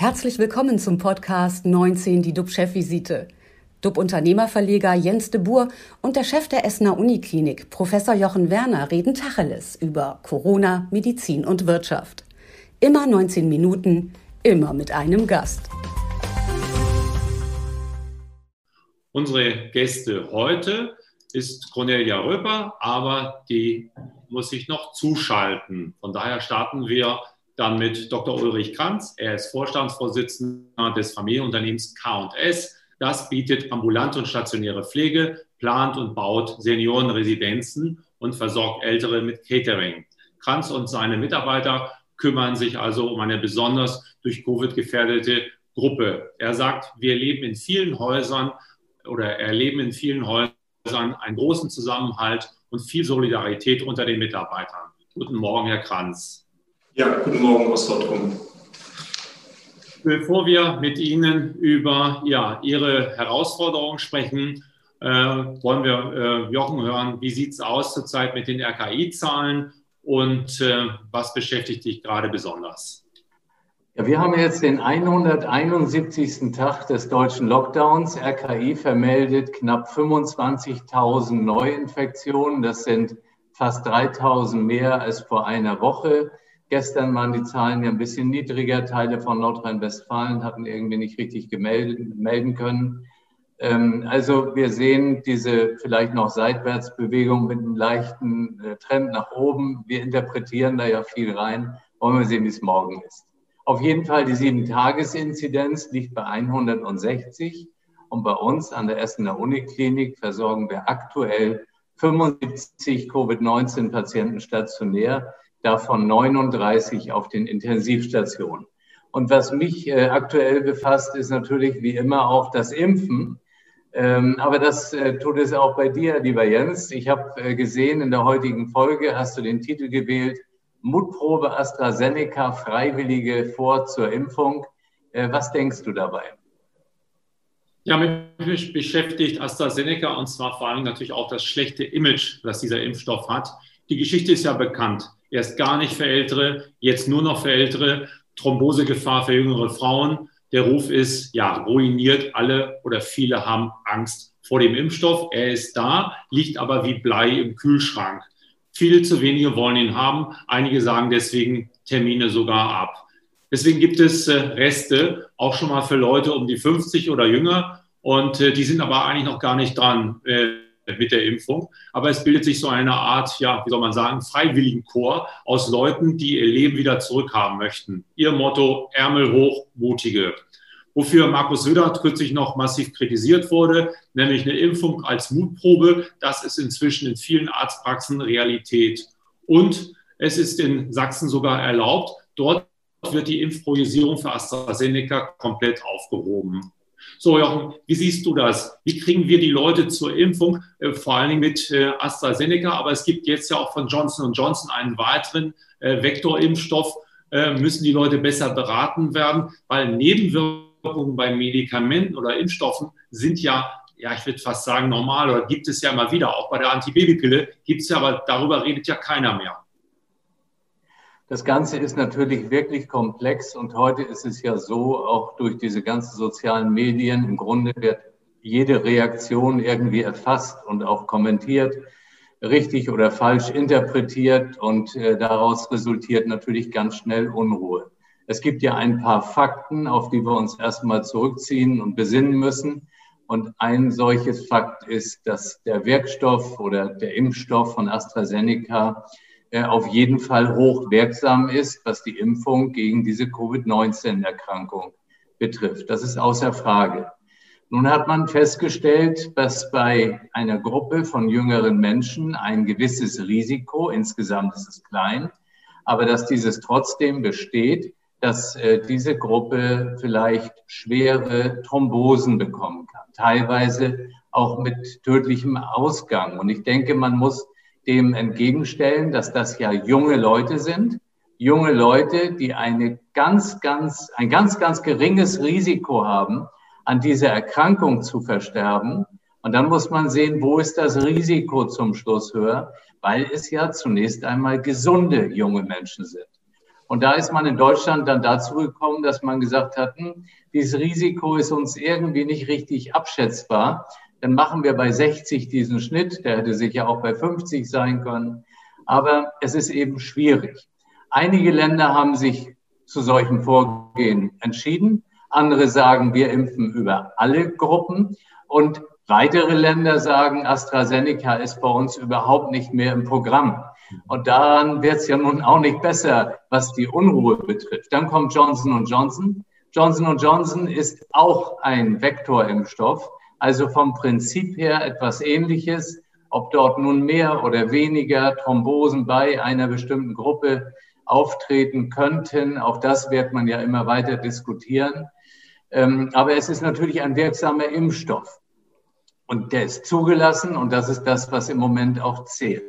Herzlich willkommen zum Podcast 19, die DUB-Chefvisite. DUB-Unternehmerverleger Jens de Boer und der Chef der Essener Uniklinik, Professor Jochen Werner, reden Tacheles über Corona, Medizin und Wirtschaft. Immer 19 Minuten, immer mit einem Gast. Unsere Gäste heute ist Cornelia Röper, aber die muss sich noch zuschalten. Von daher starten wir dann mit Dr. Ulrich Kranz. Er ist Vorstandsvorsitzender des Familienunternehmens K&S. Das bietet ambulante und stationäre Pflege, plant und baut Seniorenresidenzen und versorgt Ältere mit Catering. Kranz und seine Mitarbeiter kümmern sich also um eine besonders durch Covid gefährdete Gruppe. Er sagt, wir leben in vielen Häusern oder erleben in vielen Häusern einen großen Zusammenhalt und viel Solidarität unter den Mitarbeitern. Guten Morgen, Herr Kranz. Ja, guten Morgen aus Dortmund. Bevor wir mit Ihnen über ja, Ihre Herausforderungen sprechen, äh, wollen wir äh, Jochen hören, wie sieht es aus zurzeit mit den RKI-Zahlen und äh, was beschäftigt dich gerade besonders? Ja, wir haben jetzt den 171. Tag des deutschen Lockdowns. RKI vermeldet knapp 25.000 Neuinfektionen. Das sind fast 3.000 mehr als vor einer Woche. Gestern waren die Zahlen ja ein bisschen niedriger. Teile von Nordrhein-Westfalen hatten irgendwie nicht richtig gemeldet, melden können. Ähm, also wir sehen diese vielleicht noch Seitwärtsbewegung mit einem leichten äh, Trend nach oben. Wir interpretieren da ja viel rein. Wollen wir sehen, wie es morgen ist. Auf jeden Fall die Sieben-Tages-Inzidenz liegt bei 160 und bei uns an der Essener Uniklinik versorgen wir aktuell 75 Covid-19-Patienten stationär, davon 39 auf den Intensivstationen. Und was mich äh, aktuell befasst, ist natürlich wie immer auch das Impfen. Ähm, aber das äh, tut es auch bei dir, lieber Jens. Ich habe äh, gesehen, in der heutigen Folge hast du den Titel gewählt, Mutprobe AstraZeneca, Freiwillige vor zur Impfung. Was denkst du dabei? Ja, mich beschäftigt AstraZeneca und zwar vor allem natürlich auch das schlechte Image, das dieser Impfstoff hat. Die Geschichte ist ja bekannt. Erst gar nicht für Ältere, jetzt nur noch für Ältere. Thrombosegefahr für jüngere Frauen. Der Ruf ist ja ruiniert. Alle oder viele haben Angst vor dem Impfstoff. Er ist da, liegt aber wie Blei im Kühlschrank. Viele zu wenige wollen ihn haben. Einige sagen deswegen Termine sogar ab. Deswegen gibt es äh, Reste, auch schon mal für Leute um die 50 oder jünger. Und äh, die sind aber eigentlich noch gar nicht dran äh, mit der Impfung. Aber es bildet sich so eine Art, ja, wie soll man sagen, Freiwilligenchor aus Leuten, die ihr Leben wieder zurückhaben möchten. Ihr Motto, Ärmel hoch, mutige wofür Markus Söder kürzlich noch massiv kritisiert wurde, nämlich eine Impfung als Mutprobe. Das ist inzwischen in vielen Arztpraxen Realität. Und es ist in Sachsen sogar erlaubt. Dort wird die Impfpriorisierung für AstraZeneca komplett aufgehoben. So, Jochen, wie siehst du das? Wie kriegen wir die Leute zur Impfung, äh, vor allen Dingen mit äh, AstraZeneca? Aber es gibt jetzt ja auch von Johnson Johnson einen weiteren äh, Vektorimpfstoff. Müssen die Leute besser beraten werden, weil Nebenwirkungen bei Medikamenten oder Impfstoffen sind ja, ja, ich würde fast sagen, normal oder gibt es ja immer wieder. Auch bei der Antibabypille gibt es ja, aber darüber redet ja keiner mehr. Das Ganze ist natürlich wirklich komplex und heute ist es ja so, auch durch diese ganzen sozialen Medien, im Grunde wird jede Reaktion irgendwie erfasst und auch kommentiert, richtig oder falsch interpretiert und äh, daraus resultiert natürlich ganz schnell Unruhe. Es gibt ja ein paar Fakten, auf die wir uns erstmal zurückziehen und besinnen müssen. Und ein solches Fakt ist, dass der Wirkstoff oder der Impfstoff von AstraZeneca auf jeden Fall hochwirksam ist, was die Impfung gegen diese Covid-19-Erkrankung betrifft. Das ist außer Frage. Nun hat man festgestellt, dass bei einer Gruppe von jüngeren Menschen ein gewisses Risiko, insgesamt ist es klein, aber dass dieses trotzdem besteht, dass äh, diese Gruppe vielleicht schwere Thrombosen bekommen kann, teilweise auch mit tödlichem Ausgang. Und ich denke, man muss dem entgegenstellen, dass das ja junge Leute sind, junge Leute, die eine ganz, ganz, ein ganz, ganz geringes Risiko haben, an dieser Erkrankung zu versterben. Und dann muss man sehen, wo ist das Risiko zum Schluss höher, weil es ja zunächst einmal gesunde junge Menschen sind. Und da ist man in Deutschland dann dazu gekommen, dass man gesagt hat, hm, dieses Risiko ist uns irgendwie nicht richtig abschätzbar. Dann machen wir bei 60 diesen Schnitt, der hätte sicher auch bei 50 sein können. Aber es ist eben schwierig. Einige Länder haben sich zu solchen Vorgehen entschieden. Andere sagen, wir impfen über alle Gruppen. Und weitere Länder sagen, AstraZeneca ist bei uns überhaupt nicht mehr im Programm. Und daran wird es ja nun auch nicht besser, was die Unruhe betrifft. Dann kommt Johnson Johnson. Johnson Johnson ist auch ein Vektorimpfstoff, also vom Prinzip her etwas Ähnliches. Ob dort nun mehr oder weniger Thrombosen bei einer bestimmten Gruppe auftreten könnten, auch das wird man ja immer weiter diskutieren. Ähm, aber es ist natürlich ein wirksamer Impfstoff. Und der ist zugelassen und das ist das, was im Moment auch zählt.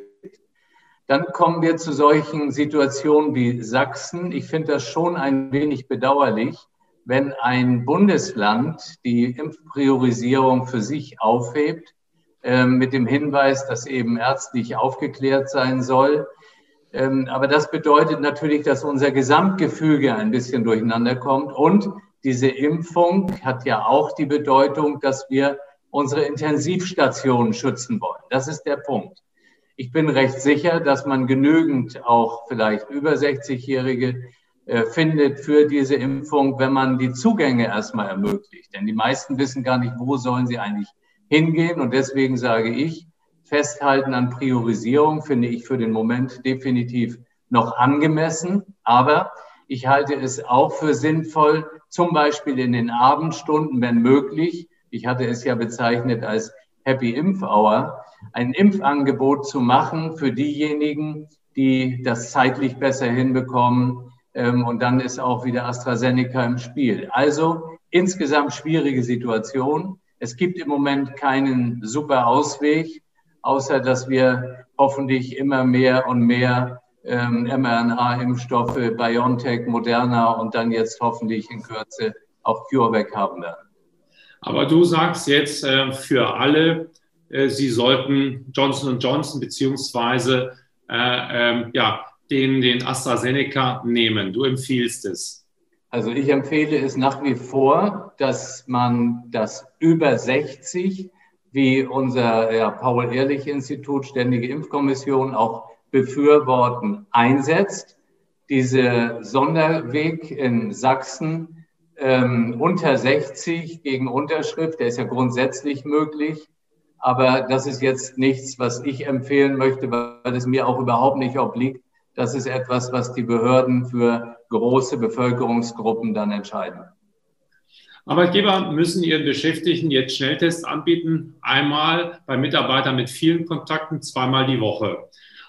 Dann kommen wir zu solchen Situationen wie Sachsen. Ich finde das schon ein wenig bedauerlich, wenn ein Bundesland die Impfpriorisierung für sich aufhebt, äh, mit dem Hinweis, dass eben ärztlich aufgeklärt sein soll. Ähm, aber das bedeutet natürlich, dass unser Gesamtgefüge ein bisschen durcheinander kommt. Und diese Impfung hat ja auch die Bedeutung, dass wir unsere Intensivstationen schützen wollen. Das ist der Punkt. Ich bin recht sicher, dass man genügend auch vielleicht über 60-Jährige äh, findet für diese Impfung, wenn man die Zugänge erstmal ermöglicht. Denn die meisten wissen gar nicht, wo sollen sie eigentlich hingehen. Und deswegen sage ich, festhalten an Priorisierung finde ich für den Moment definitiv noch angemessen. Aber ich halte es auch für sinnvoll, zum Beispiel in den Abendstunden, wenn möglich, ich hatte es ja bezeichnet als Happy Impf Hour, ein Impfangebot zu machen für diejenigen, die das zeitlich besser hinbekommen. Ähm, und dann ist auch wieder AstraZeneca im Spiel. Also insgesamt schwierige Situation. Es gibt im Moment keinen super Ausweg, außer dass wir hoffentlich immer mehr und mehr ähm, mRNA-Impfstoffe, BioNTech, Moderna und dann jetzt hoffentlich in Kürze auch CureVac haben werden. Aber du sagst jetzt äh, für alle, äh, sie sollten Johnson Johnson beziehungsweise äh, ähm, ja, den, den AstraZeneca nehmen. Du empfiehlst es. Also ich empfehle es nach wie vor, dass man das über 60, wie unser ja, Paul-Ehrlich-Institut, Ständige Impfkommission auch befürworten, einsetzt. Dieser Sonderweg in Sachsen ähm, unter 60 gegen Unterschrift, der ist ja grundsätzlich möglich. Aber das ist jetzt nichts, was ich empfehlen möchte, weil es mir auch überhaupt nicht obliegt. Das ist etwas, was die Behörden für große Bevölkerungsgruppen dann entscheiden. Arbeitgeber müssen ihren Beschäftigten jetzt Schnelltests anbieten. Einmal bei Mitarbeitern mit vielen Kontakten, zweimal die Woche.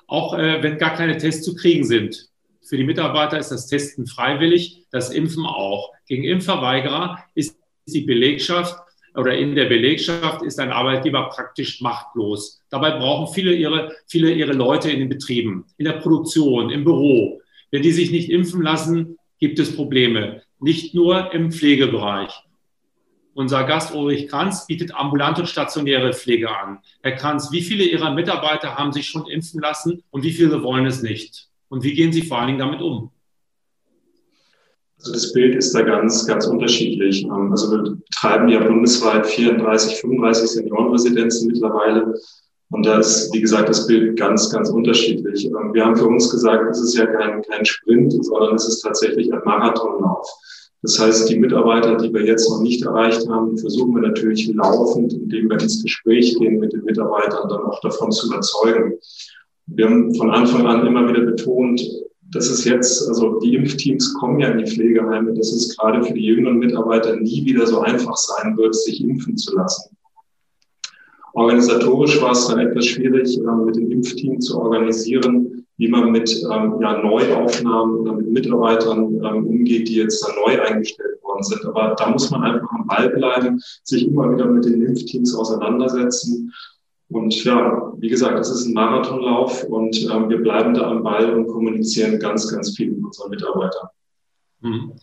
Auch äh, wenn gar keine Tests zu kriegen sind. Für die Mitarbeiter ist das Testen freiwillig, das Impfen auch. Gegen Impfverweigerer ist die Belegschaft oder in der Belegschaft ist ein Arbeitgeber praktisch machtlos. Dabei brauchen viele ihre, viele ihre Leute in den Betrieben, in der Produktion, im Büro. Wenn die sich nicht impfen lassen, gibt es Probleme. Nicht nur im Pflegebereich. Unser Gast Ulrich Kranz bietet ambulante und stationäre Pflege an. Herr Kranz, wie viele Ihrer Mitarbeiter haben sich schon impfen lassen und wie viele wollen es nicht? Und wie gehen Sie vor allen Dingen damit um? Also das Bild ist da ganz, ganz unterschiedlich. Ähm, also wir betreiben ja bundesweit 34, 35 Seniorenresidenzen mittlerweile. Und da ist, wie gesagt, das Bild ganz, ganz unterschiedlich. Ähm, wir haben für uns gesagt, es ist ja kein, kein Sprint, sondern es ist tatsächlich ein Marathonlauf. Das heißt, die Mitarbeiter, die wir jetzt noch nicht erreicht haben, versuchen wir natürlich laufend, indem wir ins Gespräch gehen mit den Mitarbeitern, dann auch davon zu überzeugen. Wir haben von Anfang an immer wieder betont, das ist jetzt, also die Impfteams kommen ja in die Pflegeheime, dass es gerade für die jüngeren Mitarbeiter nie wieder so einfach sein wird, sich impfen zu lassen. Organisatorisch war es dann etwas schwierig, ähm, mit dem Impfteam zu organisieren, wie man mit ähm, ja, Neuaufnahmen oder mit Mitarbeitern ähm, umgeht, die jetzt da neu eingestellt worden sind. Aber da muss man einfach am Ball bleiben, sich immer wieder mit den Impfteams auseinandersetzen und ja, wie gesagt, es ist ein Marathonlauf und ähm, wir bleiben da am Ball und kommunizieren ganz, ganz viel mit unseren Mitarbeitern. Mhm.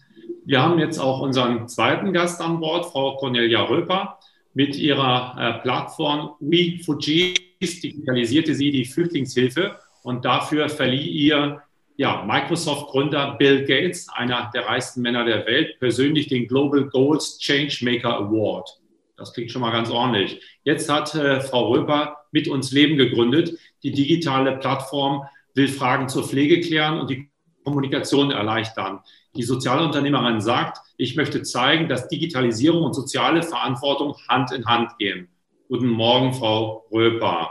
Wir haben jetzt auch unseren zweiten Gast an Bord, Frau Cornelia Röper. Mit ihrer äh, Plattform WeFugees digitalisierte sie die Flüchtlingshilfe und dafür verlieh ihr ja, Microsoft-Gründer Bill Gates, einer der reichsten Männer der Welt, persönlich den Global Goals Changemaker Award. Das klingt schon mal ganz ordentlich. Jetzt hat äh, Frau Röper mit uns Leben gegründet. Die digitale Plattform will Fragen zur Pflege klären und die Kommunikation erleichtern. Die Sozialunternehmerin sagt, ich möchte zeigen, dass Digitalisierung und soziale Verantwortung Hand in Hand gehen. Guten Morgen, Frau Röper.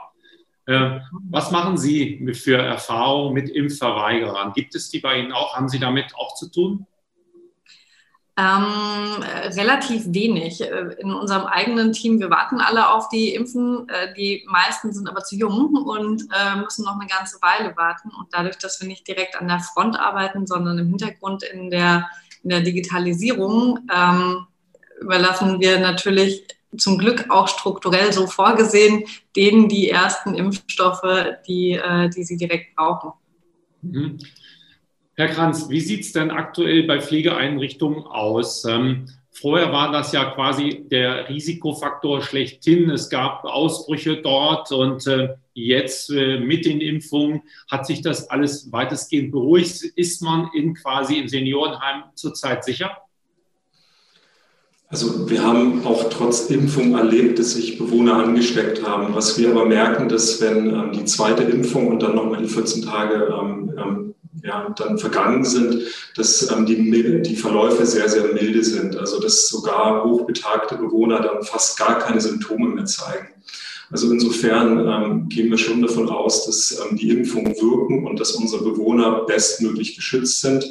Äh, was machen Sie für Erfahrungen mit Impfverweigerern? Gibt es die bei Ihnen auch? Haben Sie damit auch zu tun? Ähm, relativ wenig. Äh, in unserem eigenen Team, wir warten alle auf die Impfen. Äh, die meisten sind aber zu jung und äh, müssen noch eine ganze Weile warten. Und dadurch, dass wir nicht direkt an der Front arbeiten, sondern im Hintergrund in der, in der Digitalisierung, ähm, überlassen wir natürlich zum Glück auch strukturell so vorgesehen, denen die ersten Impfstoffe, die, äh, die sie direkt brauchen. Mhm. Herr Kranz, wie sieht es denn aktuell bei Pflegeeinrichtungen aus? Ähm, vorher war das ja quasi der Risikofaktor schlechthin. Es gab Ausbrüche dort und äh, jetzt äh, mit den Impfungen hat sich das alles weitestgehend beruhigt. Ist man in quasi im Seniorenheim zurzeit sicher? Also wir haben auch trotz Impfung erlebt, dass sich Bewohner angesteckt haben. Was wir aber merken, dass wenn ähm, die zweite Impfung und dann nochmal die 14 Tage ähm, ähm, ja, dann vergangen sind, dass ähm, die, die Verläufe sehr, sehr milde sind. Also dass sogar hochbetagte Bewohner dann fast gar keine Symptome mehr zeigen. Also insofern ähm, gehen wir schon davon aus, dass ähm, die Impfungen wirken und dass unsere Bewohner bestmöglich geschützt sind.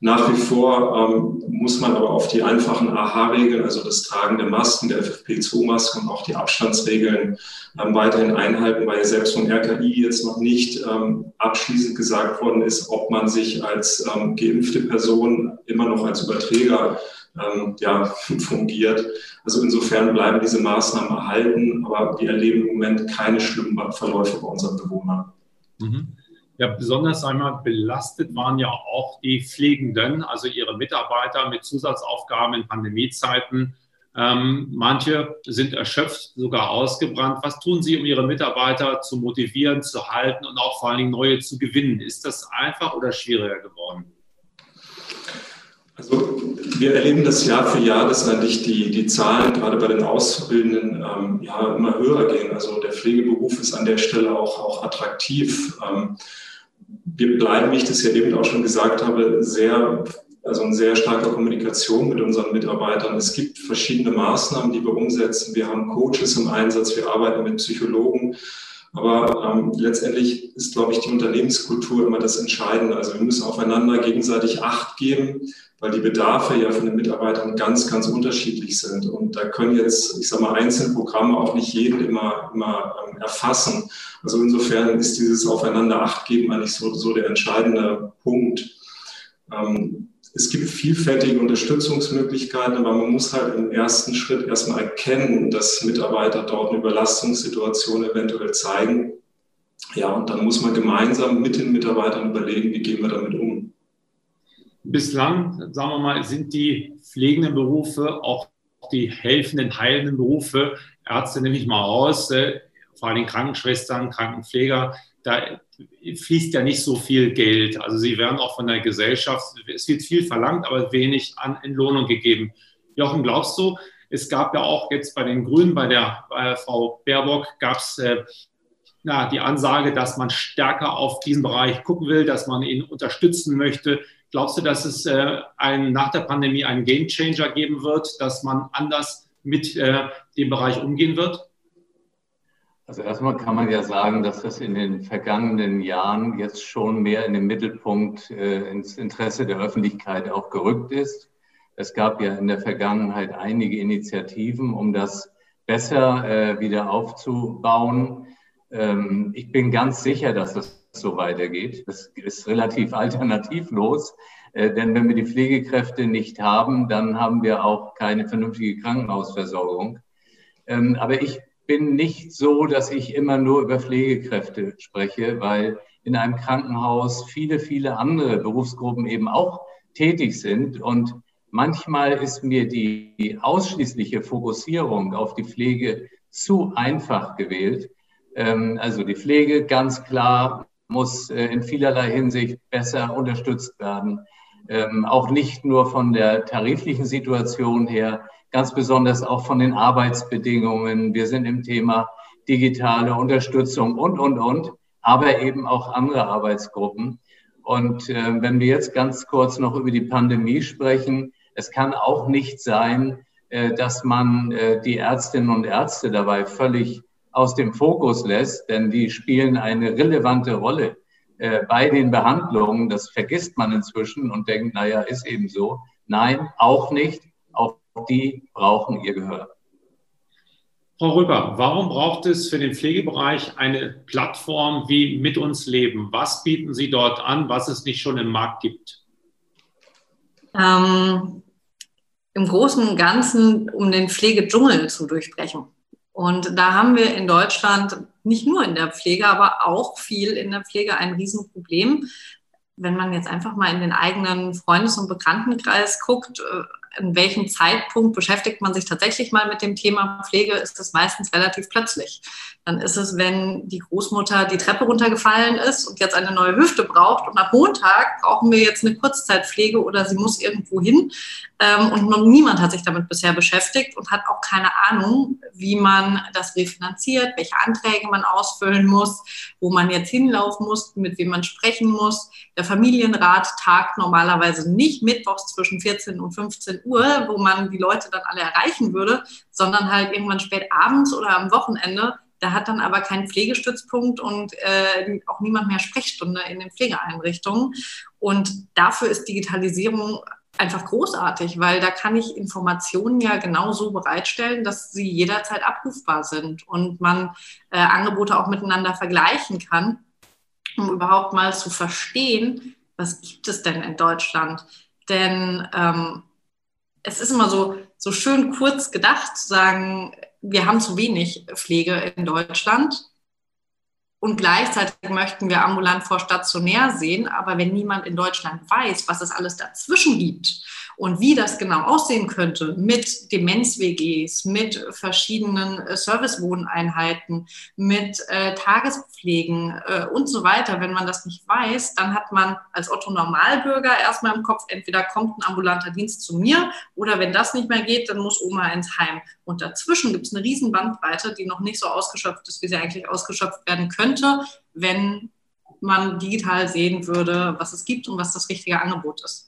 Nach wie vor ähm, muss man aber auf die einfachen AHA-Regeln, also das Tragen der Masken, der FFP2-Masken und auch die Abstandsregeln ähm, weiterhin einhalten, weil selbst vom RKI jetzt noch nicht ähm, abschließend gesagt worden ist, ob man sich als ähm, geimpfte Person immer noch als Überträger ähm, ja, fungiert. Also insofern bleiben diese Maßnahmen erhalten, aber wir erleben im Moment keine schlimmen Verläufe bei unseren Bewohnern. Mhm. Ja, besonders einmal belastet waren ja auch die Pflegenden, also ihre Mitarbeiter mit Zusatzaufgaben in Pandemiezeiten. Ähm, manche sind erschöpft, sogar ausgebrannt. Was tun Sie, um Ihre Mitarbeiter zu motivieren, zu halten und auch vor allen Dingen neue zu gewinnen? Ist das einfach oder schwieriger geworden? Also wir erleben das Jahr für Jahr, dass eigentlich die, die Zahlen gerade bei den Auszubildenden ähm, ja, immer höher gehen. Also der Pflegeberuf ist an der Stelle auch, auch attraktiv. Ähm, wir bleiben, wie ich das ja eben auch schon gesagt habe, sehr, also in sehr starker Kommunikation mit unseren Mitarbeitern. Es gibt verschiedene Maßnahmen, die wir umsetzen. Wir haben Coaches im Einsatz, wir arbeiten mit Psychologen. Aber ähm, letztendlich ist, glaube ich, die Unternehmenskultur immer das Entscheidende. Also wir müssen aufeinander gegenseitig Acht geben, weil die Bedarfe ja von den Mitarbeitern ganz, ganz unterschiedlich sind. Und da können jetzt, ich sage mal, einzelne Programme auch nicht jeden immer, immer ähm, erfassen. Also insofern ist dieses Aufeinander Acht geben eigentlich so, so der entscheidende Punkt. Ähm, es gibt vielfältige Unterstützungsmöglichkeiten, aber man muss halt im ersten Schritt erstmal erkennen, dass Mitarbeiter dort eine Überlastungssituation eventuell zeigen. Ja, und dann muss man gemeinsam mit den Mitarbeitern überlegen, wie gehen wir damit um. Bislang, sagen wir mal, sind die pflegenden Berufe, auch die helfenden, heilenden Berufe, Ärzte nehme ich mal aus, äh, vor allem Krankenschwestern, Krankenpfleger, da fließt ja nicht so viel Geld. Also sie werden auch von der Gesellschaft, es wird viel verlangt, aber wenig an Entlohnung gegeben. Jochen, glaubst du, es gab ja auch jetzt bei den Grünen, bei der bei Frau Baerbock, gab es äh, die Ansage, dass man stärker auf diesen Bereich gucken will, dass man ihn unterstützen möchte. Glaubst du, dass es äh, ein, nach der Pandemie einen Gamechanger geben wird, dass man anders mit äh, dem Bereich umgehen wird? Also erstmal kann man ja sagen, dass das in den vergangenen Jahren jetzt schon mehr in den Mittelpunkt äh, ins Interesse der Öffentlichkeit auch gerückt ist. Es gab ja in der Vergangenheit einige Initiativen, um das besser äh, wieder aufzubauen. Ähm, ich bin ganz sicher, dass das so weitergeht. Das ist relativ alternativlos, äh, denn wenn wir die Pflegekräfte nicht haben, dann haben wir auch keine vernünftige Krankenhausversorgung. Ähm, aber ich bin nicht so, dass ich immer nur über Pflegekräfte spreche, weil in einem Krankenhaus viele, viele andere Berufsgruppen eben auch tätig sind. Und manchmal ist mir die ausschließliche Fokussierung auf die Pflege zu einfach gewählt. Ähm, also die Pflege ganz klar muss äh, in vielerlei Hinsicht besser unterstützt werden. Ähm, auch nicht nur von der tariflichen Situation her, ganz besonders auch von den Arbeitsbedingungen. Wir sind im Thema digitale Unterstützung und, und, und, aber eben auch andere Arbeitsgruppen. Und äh, wenn wir jetzt ganz kurz noch über die Pandemie sprechen, es kann auch nicht sein, äh, dass man äh, die Ärztinnen und Ärzte dabei völlig aus dem Fokus lässt, denn die spielen eine relevante Rolle äh, bei den Behandlungen. Das vergisst man inzwischen und denkt, naja, ist eben so. Nein, auch nicht. Auch die brauchen ihr Gehör. Frau Röber, warum braucht es für den Pflegebereich eine Plattform wie Mit uns Leben? Was bieten Sie dort an, was es nicht schon im Markt gibt? Ähm, Im Großen und Ganzen, um den Pflegedschungel zu durchbrechen. Und da haben wir in Deutschland nicht nur in der Pflege, aber auch viel in der Pflege ein Riesenproblem. Wenn man jetzt einfach mal in den eigenen Freundes- und Bekanntenkreis guckt, äh, in welchem Zeitpunkt beschäftigt man sich tatsächlich mal mit dem Thema Pflege, ist das meistens relativ plötzlich. Dann ist es, wenn die Großmutter die Treppe runtergefallen ist und jetzt eine neue Hüfte braucht und ab Montag brauchen wir jetzt eine Kurzzeitpflege oder sie muss irgendwo hin. Ähm, und noch niemand hat sich damit bisher beschäftigt und hat auch keine Ahnung, wie man das refinanziert, welche Anträge man ausfüllen muss, wo man jetzt hinlaufen muss, mit wem man sprechen muss. Der Familienrat tagt normalerweise nicht mittwochs zwischen 14 und 15 Uhr, wo man die Leute dann alle erreichen würde, sondern halt irgendwann spät abends oder am Wochenende. Da hat dann aber keinen Pflegestützpunkt und äh, auch niemand mehr Sprechstunde in den Pflegeeinrichtungen. Und dafür ist Digitalisierung einfach großartig, weil da kann ich Informationen ja genauso bereitstellen, dass sie jederzeit abrufbar sind und man äh, Angebote auch miteinander vergleichen kann, um überhaupt mal zu verstehen, was gibt es denn in Deutschland? Denn ähm, es ist immer so, so schön kurz gedacht zu sagen, wir haben zu wenig Pflege in Deutschland. Und gleichzeitig möchten wir ambulant vor stationär sehen. Aber wenn niemand in Deutschland weiß, was es alles dazwischen gibt und wie das genau aussehen könnte mit Demenz-WGs, mit verschiedenen äh, Servicewohneinheiten, mit äh, Tagespflegen äh, und so weiter, wenn man das nicht weiß, dann hat man als Otto Normalbürger erstmal im Kopf, entweder kommt ein ambulanter Dienst zu mir oder wenn das nicht mehr geht, dann muss Oma ins Heim. Und dazwischen gibt es eine riesen Bandbreite, die noch nicht so ausgeschöpft ist, wie sie eigentlich ausgeschöpft werden könnte, wenn man digital sehen würde, was es gibt und was das richtige Angebot ist.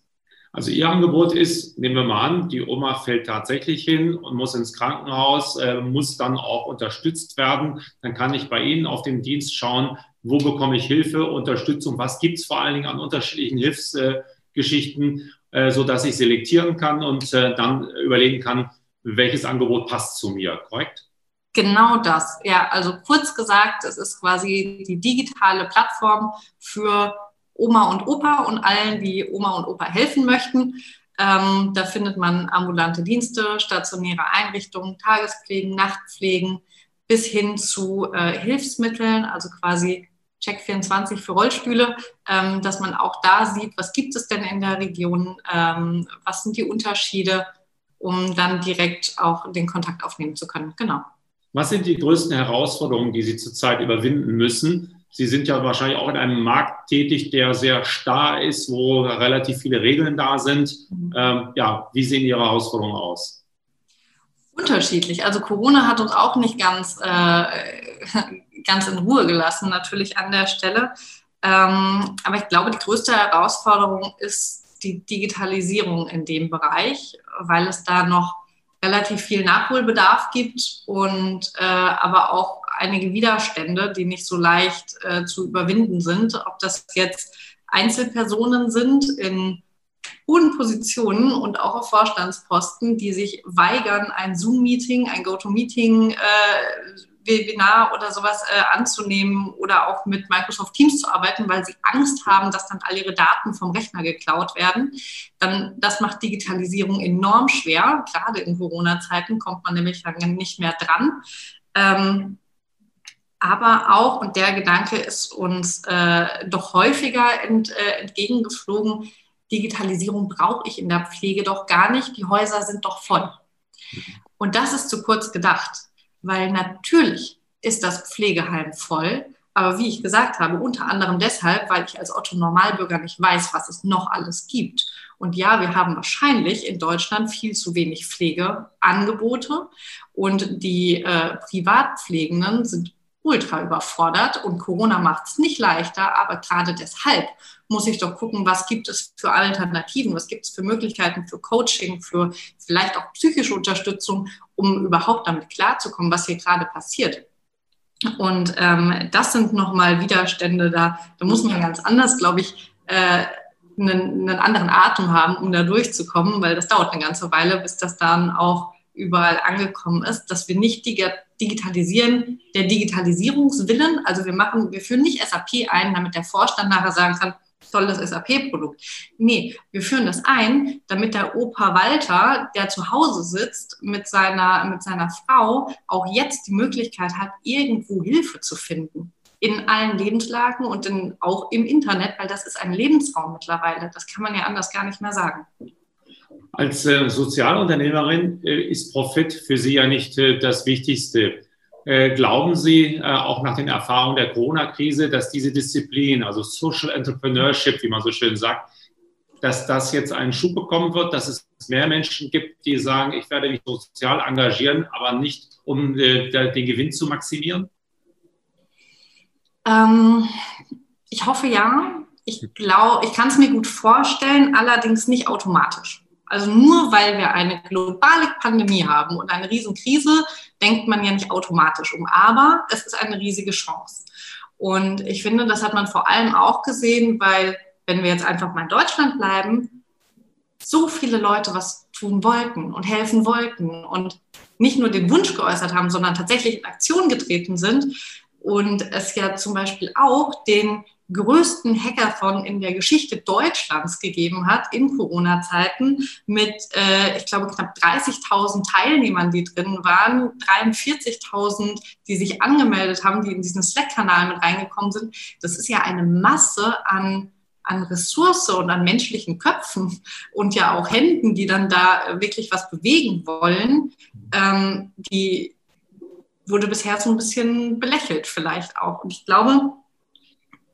Also Ihr Angebot ist, nehmen wir mal an, die Oma fällt tatsächlich hin und muss ins Krankenhaus, äh, muss dann auch unterstützt werden. Dann kann ich bei Ihnen auf dem Dienst schauen, wo bekomme ich Hilfe, Unterstützung, was gibt es vor allen Dingen an unterschiedlichen Hilfsgeschichten, äh, so dass ich selektieren kann und äh, dann überlegen kann, welches Angebot passt zu mir, korrekt? Genau das. Ja, also kurz gesagt, es ist quasi die digitale Plattform für Oma und Opa und allen, die Oma und Opa helfen möchten. Ähm, da findet man ambulante Dienste, stationäre Einrichtungen, Tagespflegen, Nachtpflegen bis hin zu äh, Hilfsmitteln, also quasi Check 24 für Rollstühle, ähm, dass man auch da sieht, was gibt es denn in der Region, ähm, was sind die Unterschiede, um dann direkt auch den Kontakt aufnehmen zu können. Genau. Was sind die größten Herausforderungen, die Sie zurzeit überwinden müssen, Sie sind ja wahrscheinlich auch in einem Markt tätig, der sehr starr ist, wo relativ viele Regeln da sind. Mhm. Ähm, ja, wie sehen Ihre Herausforderungen aus? Unterschiedlich. Also Corona hat uns auch nicht ganz, äh, ganz in Ruhe gelassen, natürlich an der Stelle. Ähm, aber ich glaube, die größte Herausforderung ist die Digitalisierung in dem Bereich, weil es da noch relativ viel Nachholbedarf gibt und äh, aber auch einige Widerstände, die nicht so leicht äh, zu überwinden sind. Ob das jetzt Einzelpersonen sind in hohen Positionen und auch auf Vorstandsposten, die sich weigern, ein Zoom-Meeting, ein GoToMeeting, äh, Webinar oder sowas äh, anzunehmen oder auch mit Microsoft Teams zu arbeiten, weil sie Angst haben, dass dann all ihre Daten vom Rechner geklaut werden. Dann, das macht Digitalisierung enorm schwer. Gerade in Corona-Zeiten kommt man nämlich dann nicht mehr dran. Ähm, aber auch, und der Gedanke ist uns äh, doch häufiger ent, äh, entgegengeflogen, Digitalisierung brauche ich in der Pflege doch gar nicht, die Häuser sind doch voll. Und das ist zu kurz gedacht, weil natürlich ist das Pflegeheim voll, Aber wie ich gesagt habe, unter anderem deshalb, weil ich als Otto Normalbürger nicht weiß, was es noch alles gibt. Und ja, wir haben wahrscheinlich in Deutschland viel zu wenig Pflegeangebote und die äh, Privatpflegenden sind ultra überfordert und Corona macht es nicht leichter, aber gerade deshalb muss ich doch gucken, was gibt es für Alternativen, was gibt es für Möglichkeiten für Coaching, für vielleicht auch psychische Unterstützung, um überhaupt damit klarzukommen, was hier gerade passiert. Und ähm, das sind nochmal Widerstände, da, da muss man ganz anders, glaube ich, äh, einen, einen anderen Atem haben, um da durchzukommen, weil das dauert eine ganze Weile, bis das dann auch überall angekommen ist, dass wir nicht digitalisieren, der Digitalisierungswillen, also wir machen, wir führen nicht SAP ein, damit der Vorstand nachher sagen kann, tolles SAP-Produkt. Nee, wir führen das ein, damit der Opa Walter, der zu Hause sitzt mit seiner, mit seiner Frau, auch jetzt die Möglichkeit hat, irgendwo Hilfe zu finden. In allen Lebenslagen und in, auch im Internet, weil das ist ein Lebensraum mittlerweile. Das kann man ja anders gar nicht mehr sagen. Als äh, Sozialunternehmerin äh, ist Profit für Sie ja nicht äh, das Wichtigste. Äh, glauben Sie, äh, auch nach den Erfahrungen der Corona-Krise, dass diese Disziplin, also Social Entrepreneurship, wie man so schön sagt, dass das jetzt einen Schub bekommen wird, dass es mehr Menschen gibt, die sagen, ich werde mich sozial engagieren, aber nicht, um äh, den Gewinn zu maximieren? Ähm, ich hoffe ja. Ich glaube, ich kann es mir gut vorstellen, allerdings nicht automatisch. Also nur weil wir eine globale Pandemie haben und eine Riesenkrise, denkt man ja nicht automatisch um. Aber es ist eine riesige Chance. Und ich finde, das hat man vor allem auch gesehen, weil wenn wir jetzt einfach mal in Deutschland bleiben, so viele Leute was tun wollten und helfen wollten und nicht nur den Wunsch geäußert haben, sondern tatsächlich in Aktion getreten sind. Und es ja zum Beispiel auch den größten Hackathon in der Geschichte Deutschlands gegeben hat in Corona-Zeiten mit, äh, ich glaube, knapp 30.000 Teilnehmern, die drin waren, 43.000, die sich angemeldet haben, die in diesen Slack-Kanal mit reingekommen sind. Das ist ja eine Masse an an Ressource und an menschlichen Köpfen und ja auch Händen, die dann da wirklich was bewegen wollen, ähm, die wurde bisher so ein bisschen belächelt vielleicht auch. Und ich glaube,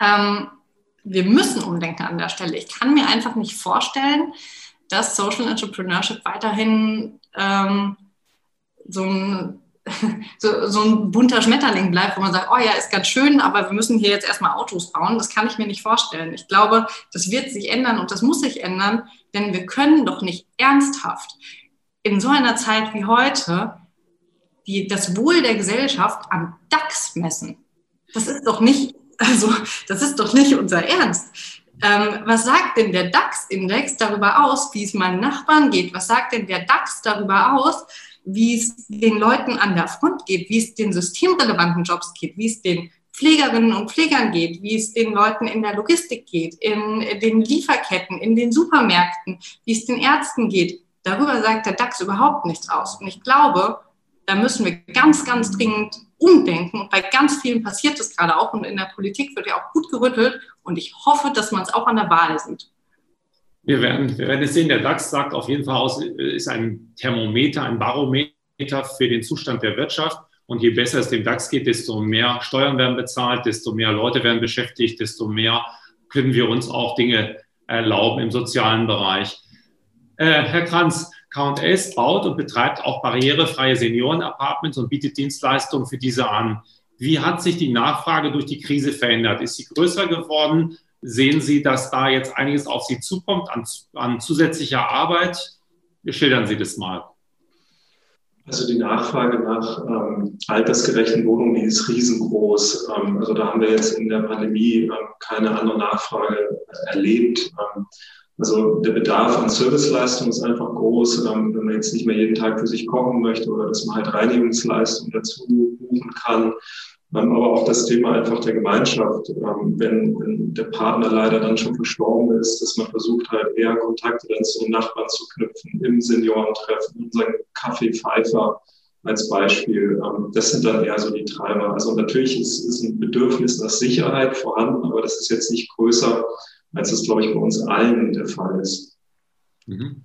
ähm, wir müssen umdenken an der Stelle. Ich kann mir einfach nicht vorstellen, dass Social Entrepreneurship weiterhin ähm, so, ein, so, so ein bunter Schmetterling bleibt, wo man sagt, oh ja, ist ganz schön, aber wir müssen hier jetzt erstmal Autos bauen. Das kann ich mir nicht vorstellen. Ich glaube, das wird sich ändern und das muss sich ändern, denn wir können doch nicht ernsthaft in so einer Zeit wie heute die, das Wohl der Gesellschaft am DAX messen. Das ist doch nicht also, das ist doch nicht unser Ernst. Ähm, was sagt denn der DAX-Index darüber aus, wie es meinen Nachbarn geht? Was sagt denn der DAX darüber aus, wie es den Leuten an der Front geht, wie es den systemrelevanten Jobs geht, wie es den Pflegerinnen und Pflegern geht, wie es den Leuten in der Logistik geht, in den Lieferketten, in den Supermärkten, wie es den Ärzten geht. Darüber sagt der DAX überhaupt nichts aus. Und ich glaube, da müssen wir ganz, ganz dringend umdenken. Und bei ganz vielen passiert das gerade auch. Und in der Politik wird ja auch gut gerüttelt. Und ich hoffe, dass man es auch an der Wahl sieht. Wir werden, wir werden es sehen. Der DAX sagt auf jeden Fall aus, ist ein Thermometer, ein Barometer für den Zustand der Wirtschaft. Und je besser es dem DAX geht, desto mehr Steuern werden bezahlt, desto mehr Leute werden beschäftigt, desto mehr können wir uns auch Dinge erlauben im sozialen Bereich. Äh, Herr Kranz, K&S baut und betreibt auch barrierefreie Senioren-Apartments und bietet Dienstleistungen für diese an. Wie hat sich die Nachfrage durch die Krise verändert? Ist sie größer geworden? Sehen Sie, dass da jetzt einiges auf Sie zukommt an, an zusätzlicher Arbeit? Schildern Sie das mal. Also die Nachfrage nach ähm, altersgerechten Wohnungen, die ist riesengroß. Ähm, also da haben wir jetzt in der Pandemie ähm, keine andere Nachfrage erlebt. Also der Bedarf an Serviceleistung ist einfach groß, ähm, wenn man jetzt nicht mehr jeden Tag für sich kochen möchte oder dass man halt Reinigungsleistung dazu buchen kann. Ähm, aber auch das Thema einfach der Gemeinschaft, ähm, wenn, wenn der Partner leider dann schon verstorben ist, dass man versucht halt eher Kontakte dann zu den Nachbarn zu knüpfen, im Seniorentreffen, in seinem Kaffee Pfeifer als Beispiel. Das sind dann eher so die Treiber. Also natürlich ist, ist ein Bedürfnis nach Sicherheit vorhanden, aber das ist jetzt nicht größer als es, glaube ich, bei uns allen der Fall ist. Mhm.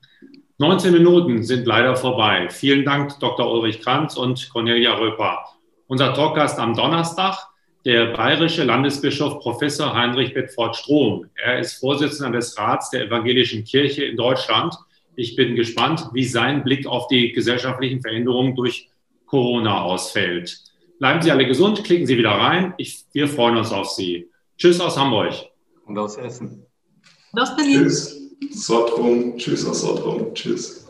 19 Minuten sind leider vorbei. Vielen Dank, Dr. Ulrich Kranz und Cornelia Röper. Unser Talkgast am Donnerstag der bayerische Landesbischof Professor Heinrich Bedford-Strom. Er ist Vorsitzender des Rats der Evangelischen Kirche in Deutschland. Ich bin gespannt, wie sein Blick auf die gesellschaftlichen Veränderungen durch Corona ausfällt. Bleiben Sie alle gesund, klicken Sie wieder rein. Ich, wir freuen uns auf Sie. Tschüss aus Hamburg. Und aus Essen. Und aus Berlin. Tschüss. Sottrum. Tschüss aus Sottrum. Tschüss.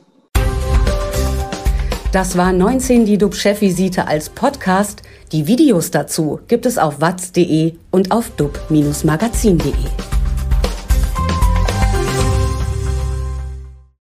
Das war 19 die DUB-Chefvisite als Podcast. Die Videos dazu gibt es auf watz.de und auf dub-magazin.de.